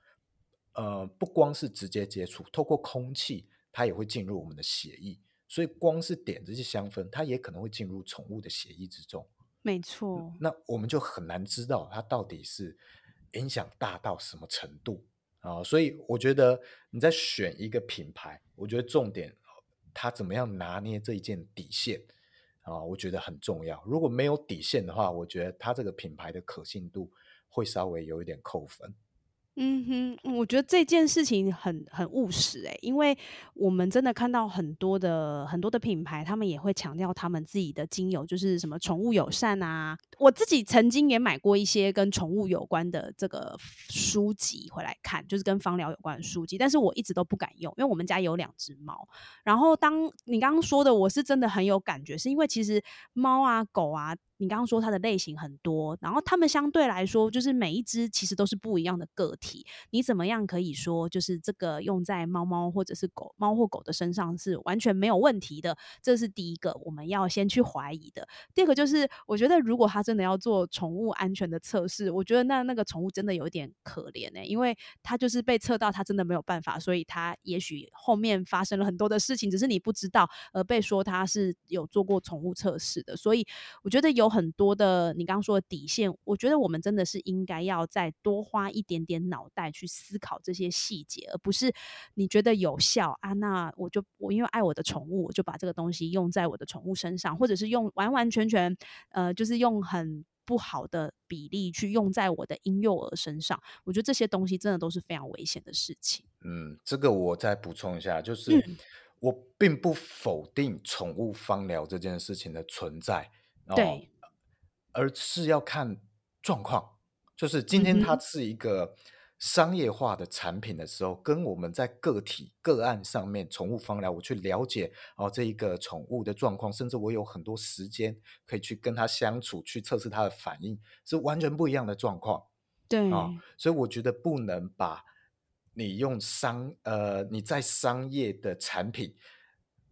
S2: 呃，不光是直接接触，透过空气，它也会进入我们的血液，所以光是点这些香氛，它也可能会进入宠物的血液之中。
S1: 没错，
S2: 那我们就很难知道它到底是影响大到什么程度啊。所以我觉得你在选一个品牌，我觉得重点它怎么样拿捏这一件底线啊，我觉得很重要。如果没有底线的话，我觉得它这个品牌的可信度会稍微有一点扣分。
S1: 嗯哼，我觉得这件事情很很务实诶，因为我们真的看到很多的很多的品牌，他们也会强调他们自己的精油就是什么宠物友善啊。我自己曾经也买过一些跟宠物有关的这个书籍回来看，就是跟芳疗有关的书籍，但是我一直都不敢用，因为我们家有两只猫。然后当你刚刚说的，我是真的很有感觉，是因为其实猫啊、狗啊，你刚刚说它的类型很多，然后它们相对来说，就是每一只其实都是不一样的个体。你怎么样可以说，就是这个用在猫猫或者是狗猫或狗的身上是完全没有问题的？这是第一个我们要先去怀疑的。第二个就是，我觉得如果它真的要做宠物安全的测试，我觉得那那个宠物真的有点可怜呢、因为它就是被测到它真的没有办法，所以它也许后面发生了很多的事情，只是你不知道，而被说它是有做过宠物测试的。所以我觉得有很多的你刚刚说的底线，我觉得我们真的是应该要再多花一点点脑袋去思考这些细节，而不是你觉得有效啊，那我就我因为爱我的宠物，我就把这个东西用在我的宠物身上，或者是用完完全全呃，就是用很不好的比例去用在我的婴幼儿身上。我觉得这些东西真的都是非常危险的事情。
S2: 嗯，这个我再补充一下，就是
S1: 嗯，
S2: 我并不否定宠物芳疗这件事情的存在哦，
S1: 对，
S2: 而是要看状况。就是今
S1: 嗯
S2: 天它，是一个商业化的产品的时候，跟我们在个体个案上面宠物方疗，我去了解哦这一个宠物的状况，甚至我有很多时间可以去跟它相处，去测试它的反应，是完全不一样的状况。
S1: 对
S2: 啊、所以我觉得不能把你用商呃你在商业的产品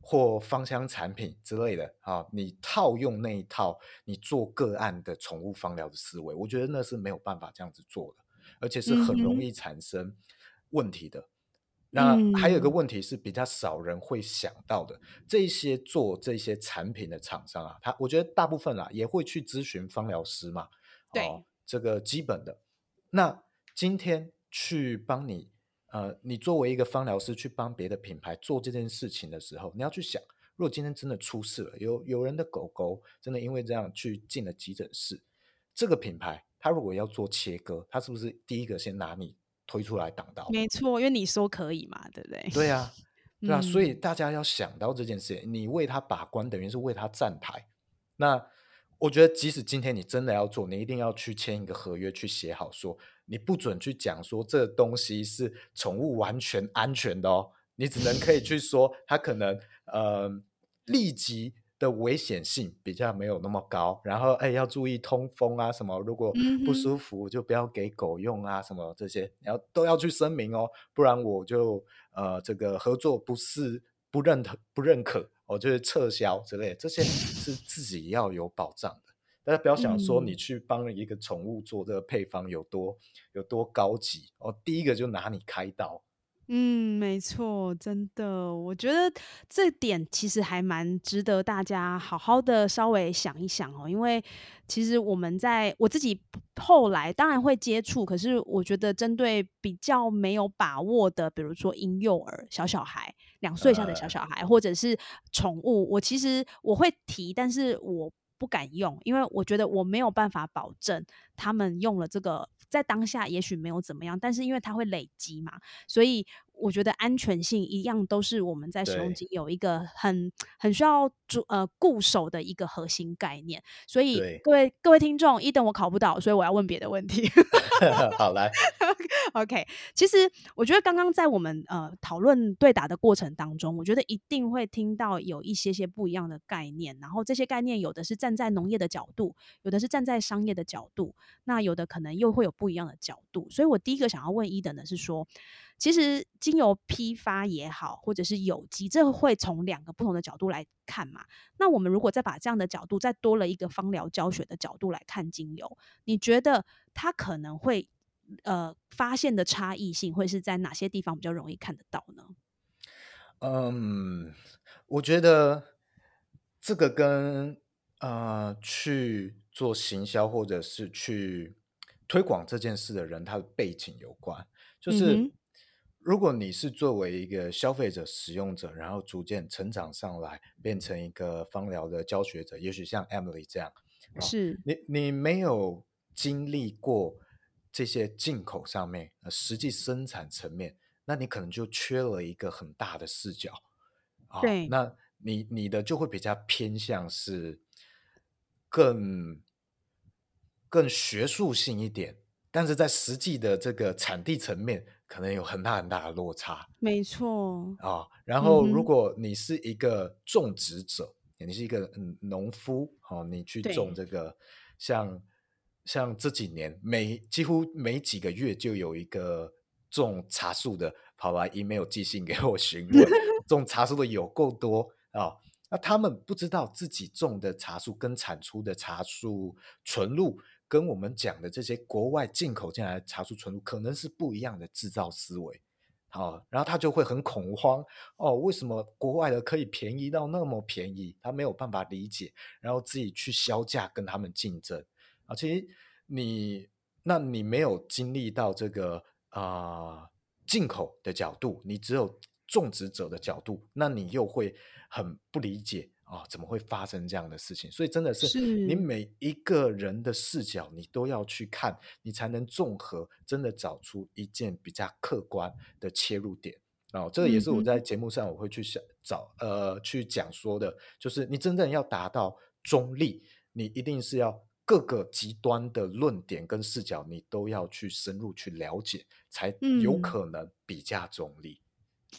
S2: 或芳香产品之类的啊，你套用那一套你做个案的宠物方疗的思维，我觉得那是没有办法这样子做的，而且是很容易产生问题的。那还有一个
S1: 嗯
S2: 问题是比较少人会想到的，这一些做这些产品的厂商啊，他我觉得大部分啊也会去咨询芳疗师嘛，
S1: 对
S2: 哦，这个基本的。那今天去帮你，呃，你作为一个芳疗师去帮别的品牌做这件事情的时候，你要去想，如果今天真的出事了，有有人的狗狗真的因为这样去进了急诊室，这个品牌他如果要做切割，他是不是第一个先拿你推出来挡刀？
S1: 没错，因为你说可以嘛，对不对？
S2: 对啊，对啊，所以
S1: 嗯
S2: 大家要想到这件事，你为他把关，等于是为他站台。那我觉得，即使今天你真的要做，你一定要去签一个合约，去写好说，你不准去讲说这东西是宠物完全安全的哦，你只能可以去说他可能呃立即的危险性比较没有那么高，然后哎要注意通风啊什么，如果不舒服就不要给狗用啊什么这些，你要都要去声明哦，不然我就呃这个合作不是不认可不认可，我就是撤销之类的，这些是自己要有保障的。大家不要想说你
S1: 嗯
S2: 去帮一个宠物做这个配方有多有多高级哦，第一个就拿你开刀。
S1: 嗯，没错，真的，我觉得这点其实还蛮值得大家好好的稍微想一想哦，因为其实我们在我自己后来当然会接触，可是我觉得针对比较没有把握的，比如说婴幼儿、小小孩、两岁以下的小
S2: 呃，
S1: 小孩，或者是宠物，我其实我会提，但是我不敢用，因为我觉得我没有办法保证他们用了这个。在当下也许没有怎么样，但是因为它会累积嘛，所以我觉得安全性一样都是我们在使用
S2: 对
S1: 精油一个很很需要注呃固守的一个核心概念。所以，各位各位听众，一等我考不到，所以我要问别的问题。
S2: 好来，
S1: OK，其实我觉得刚刚在我们呃讨论对答的过程当中，我觉得一定会听到有一些些不一样的概念，然后这些概念有的是站在农业的角度，有的是站在商业的角度，那有的可能又会有不一样的角度。所以我第一个想要问一等的是说，其实精油批发也好，或者是有机，这会从两个不同的角度来看嘛。那我们如果再把这样的角度再多了一个芳疗教学的角度来看精油，你觉得它可能会呃发现的差异性会是在哪些地方比较容易看得到呢？
S2: 嗯，我觉得这个跟呃去做行销或者是去推广这件事的人他的背景有关。就是如果你是作为一个消费者、使用者，然后逐渐成长上来，变成一个芳疗的教学者，也许像 Emily 这样，哦，
S1: 是，
S2: 你你没有经历过这些进口上面呃实际生产层面，那你可能就缺了一个很大的视角哦、
S1: 对，
S2: 那你你的就会比较偏向是更更学术性一点，但是在实际的这个产地层面，可能有很大很大的落差。
S1: 没错，
S2: 啊，然
S1: 嗯
S2: 后如，果你是一个种植者，你是一个嗯农夫，哦，你去种
S1: 对，
S2: 这个，像像这几年每几乎每几个月就有一个种茶树的跑来 email 寄信给我询问，种茶树的有够多啊，那他们不知道自己种的茶树跟产出的茶树纯露，跟我们讲的这些国外进口进来的茶树纯露，可能是不一样的制造思维。好，然后他就会很恐慌哦，为什么国外的可以便宜到那么便宜？他没有办法理解，然后自己去销价跟他们竞争啊。其实你，那你没有经历到这个啊、进口的角度，你只有种植者的角度，那你又会很不理解啊，怎么会发生这样的事情？所以真的是你，每一个人的视角，你都要去看，你才能综合，真的找出一件比较客观的切入点。哦，这个也
S1: 嗯
S2: 是我在，节目上我会去想找呃去讲说的，就是你真正要达到中立，你一定是要各个极端的论点跟视角，你都要去深入去了解，才有
S1: 嗯。
S2: 可能比较中立。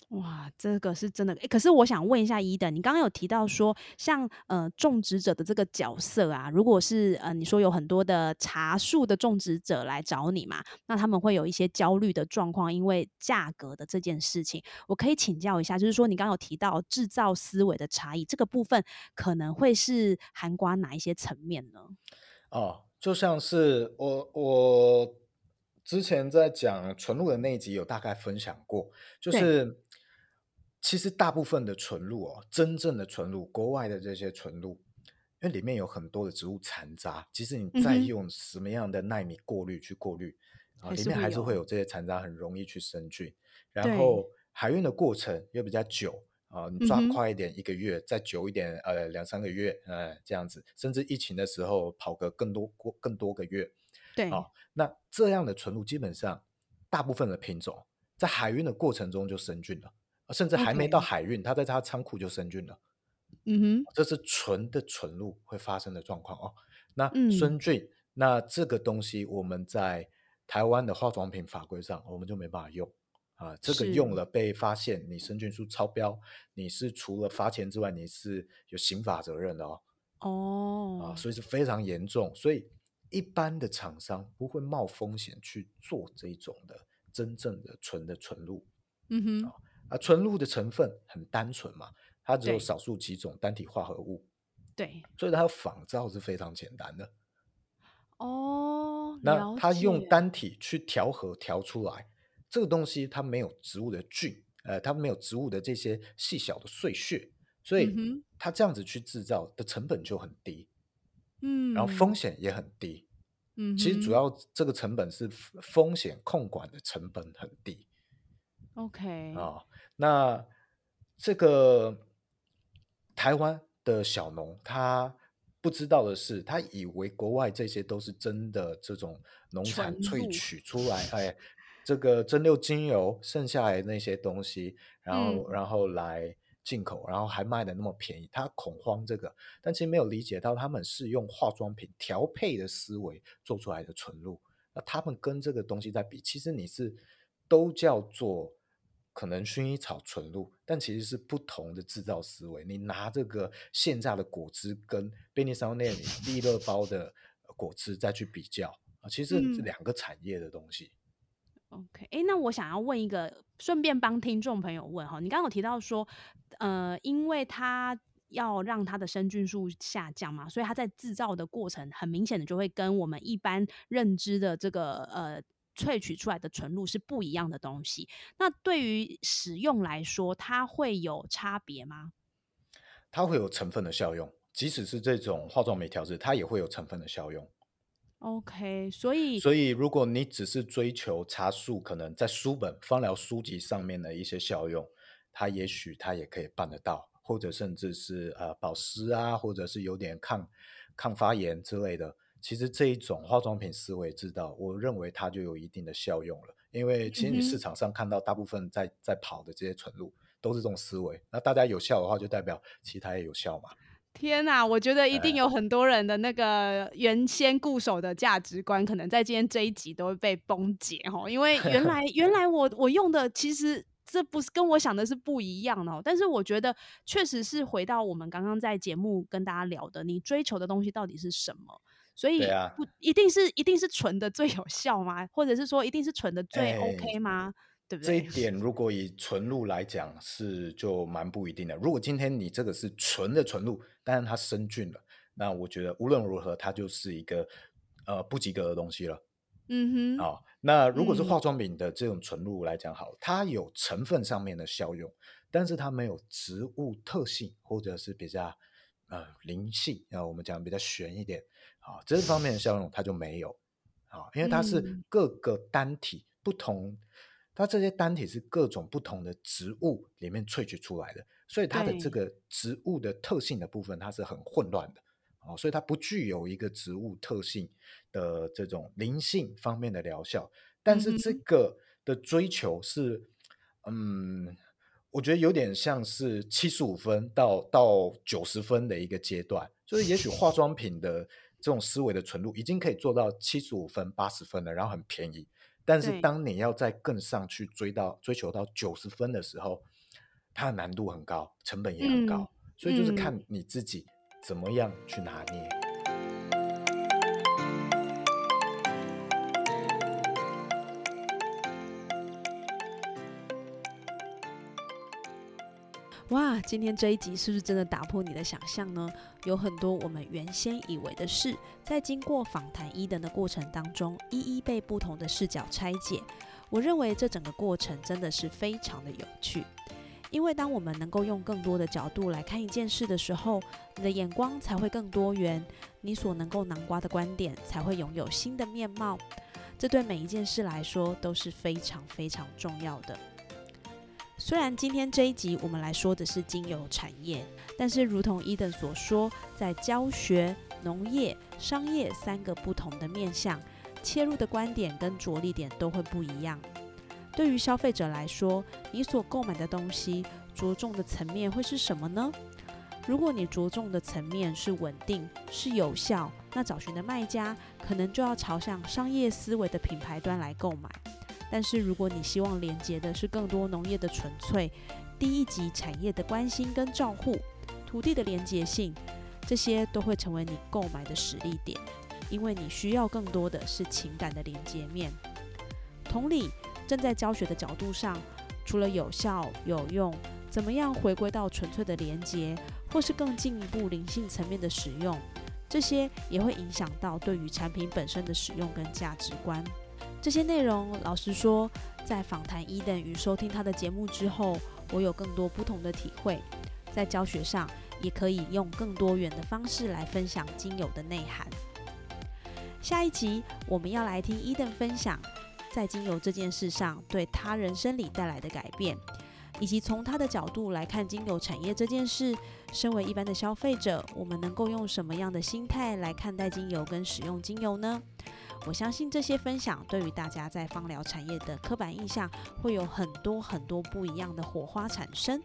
S1: 哇，这个是真的。诶，可是我想问一下伊登，你刚刚有提到说，像呃种植者的这个角色啊，如果是呃你说有很多的茶树的种植者来找你嘛，那他们会有一些焦虑的状况，因为价格的这件事情，我可以请教一下，就是说你刚刚有提到制造思维的差异，这个部分可能会是涵盖哪一些层面呢？
S2: 哦，就像是我我之前在讲纯露的那一集有大概分享过，就，是其实大部分的纯露哦，真正的纯露，国外的这些纯露，因为里面有很多的植物残渣，即使你再用什么样的纳米过滤去过滤，啊，
S1: 还
S2: 里面还是会
S1: 有，
S2: 有这些残渣，很容易去生菌。然
S1: 对，
S2: 后海运的过程又比较久啊，你抓快一点，一个月；再久一点，呃，两三个月，呃，这样子，甚至疫情的时候跑个更多过更多个月。
S1: 对
S2: 好，那这样的纯露基本上大部分的品种在海运的过程中就生菌了，甚至还没到海运，它在它仓库就生菌了。
S1: 嗯哼，
S2: 这是纯的纯露会发生的状况哦。那
S1: 嗯，
S2: 生菌，那这个东西我们在台湾的化妆品法规上，我们就没办法用啊。这个用，了被发现你生菌数超标，你是除了罚钱之外，你是有刑法责任的哦。哦啊，
S1: 哦。
S2: 所以是非常严重。所以一般的厂商不会冒风险去做这一种的真正的纯的纯露
S1: 嗯哼，
S2: 啊。纯露的成分很单纯嘛，它只有少数几种单体化合物。
S1: 对，
S2: 所以它仿造是非常简单的。
S1: 哦，
S2: 那它用，单体去调和调出来，这个东西它没有植物的菌，呃，它没有植物的这些细小的碎屑，所以它这样子去制造的成本就很低，嗯然后风
S1: 嗯，
S2: 险也很低。嗯其实主要这个成本是风险控管的成本很低。
S1: ，OK，
S2: 啊，那这个台湾的小农他不知道的是，他以为国外这些都是真的这种农产萃，取 出来，哎，这个蒸馏精油剩下来的那些东西，然后
S1: 嗯，
S2: 然后来进口，然后还卖的那么便宜，他恐慌这个，但其实没有理解到他们是用化妆品调配的思维做出来的纯露。那他们跟这个东西在比，其实你是都叫做可能薰衣草纯露，但其实是不同的制造思维。你拿这个现榨的果汁跟便利商店里利乐包的呃果汁再去比较啊，其实是
S1: 嗯
S2: 两个产业的东西。
S1: ，OK。诶，那我想要问一个，顺便帮听众朋友问哈，你刚刚有提到说，呃，因为它要让它的生菌数下降嘛，所以它在制造的过程很明显的就会跟我们一般认知的这个，呃，萃取出来的纯露是不一样的东西。那对于使用来说，它会有差别吗？
S2: 它会有成分的效用，即使是这种化妆美调制，它也会有成分的效用。
S1: OK，所以
S2: 所以，如果你只是追求茶树可能在书本、芳疗书籍上面的一些效用，它也许它也可以办得到，或者甚至是呃保湿啊，或者是有点抗抗发炎之类的。其实这一种化妆品思维知道，我认为它就有一定的效用了。因为其实你市场上看到大部分在在跑的这些纯露都是这种思维，那大家有效的话，就代表其他也有效嘛。
S1: 天哪，我觉得一定
S2: 哎，
S1: 有很多人的那个原先固守的价值观，可能在今天这一集都会被崩解哈。因为原来原来我我用的其实这不是跟我想的是不一样的哦。但是我觉得确实是回到我们刚刚在节目跟大家聊的，你追求的东西到底是什么？所以不一定是一定是纯的最有效吗？或者是说一定是纯的最
S2: 哎
S1: ，OK 吗？对不
S2: 这一？点如果以纯露来讲是就蛮不一定的。如果今天你这个是纯的纯露，但是它生菌了，那我觉得无论如何它就是一个呃不及格的东西了。
S1: 嗯哼，
S2: 啊、那如果是
S1: 嗯，
S2: 化妆品的这种纯露来讲，好，它有成分上面的效用，但是它没有植物特性或者是比较呃灵性啊、我们讲比较玄一点啊、这方面的效用它就没有啊、因为它是
S1: 嗯，
S2: 各个单体不同，它这些单体是各种不同的植物里面萃取出来的，所以它的这，个植物的特性的部分它是很混乱的。哦，所以它不具有一个植物特性的这种灵性方面的疗效，但是这个的追求是，嗯，我觉得有点像是七十五分到到九十分的一个阶段，就是也许化妆品的这种思维的纯度已经可以做到七十五分、八十分了，然后很便宜。但是当你要再更上去追到追求到九十分的时候，它的难度很高，成本也很高，
S1: 嗯
S2: 所以就是
S1: 嗯
S2: 看你自己怎么样去拿捏。
S1: 哇，今天这一集是不是真的打破你的想象呢？有很多我们原先以为的事，在经过访谈伊登的过程当中，一一被不同的视角拆解。我认为这整个过程真的是非常的有趣，因为当我们能够用更多的角度来看一件事的时候，你的眼光才会更多元，你所能够囊括的观点才会拥有新的面貌。这对每一件事来说都是非常非常重要的。虽然今天这一集我们来说的是精油产业，但是如同伊登所说，在教学、农业、商业三个不同的面向，切入的观点跟着力点都会不一样。对于消费者来说，你所购买的东西着重的层面会是什么呢？如果你着重的层面是稳定、是有效，那找寻的卖家可能就要朝向商业思维的品牌端来购买。但是如果你希望连接的是更多农业的纯粹、第一级产业的关心跟照护、土地的连结性，这些都会成为你购买的实力点，因为你需要更多的是情感的连接面。同理，正在教学的角度上，除了有效有用，怎么样回归到纯粹的连接，或是更进一步灵性层面的使用，这些也会影响到对于产品本身的使用跟价值观。这些内容，老实说，在访谈伊登与收听他的节目之后，我有更多不同的体会。在教学上，也可以用更多元的方式来分享精油的内涵。下一集我们要来听伊登分享，在精油这件事上对他人生理带来的改变，以及从他的角度来看精油产业这件事。身为一般的消费者，我们能够用什么样的心态来看待精油跟使用精油呢？我相信这些分享对于大家在芳疗产业的刻板印象会有很多很多不一样的火花产生。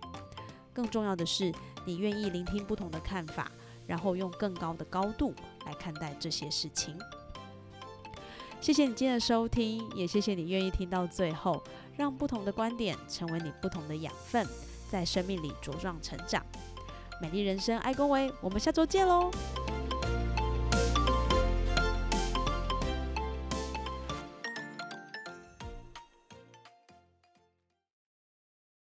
S1: 更重要的是，你愿意聆听不同的看法，然后用更高的高度来看待这些事情。谢谢你今天的收听，也谢谢你愿意听到最后，让不同的观点成为你不同的养分，在生命里茁壮成长。美丽人生，爱恭维，我们下周见喽！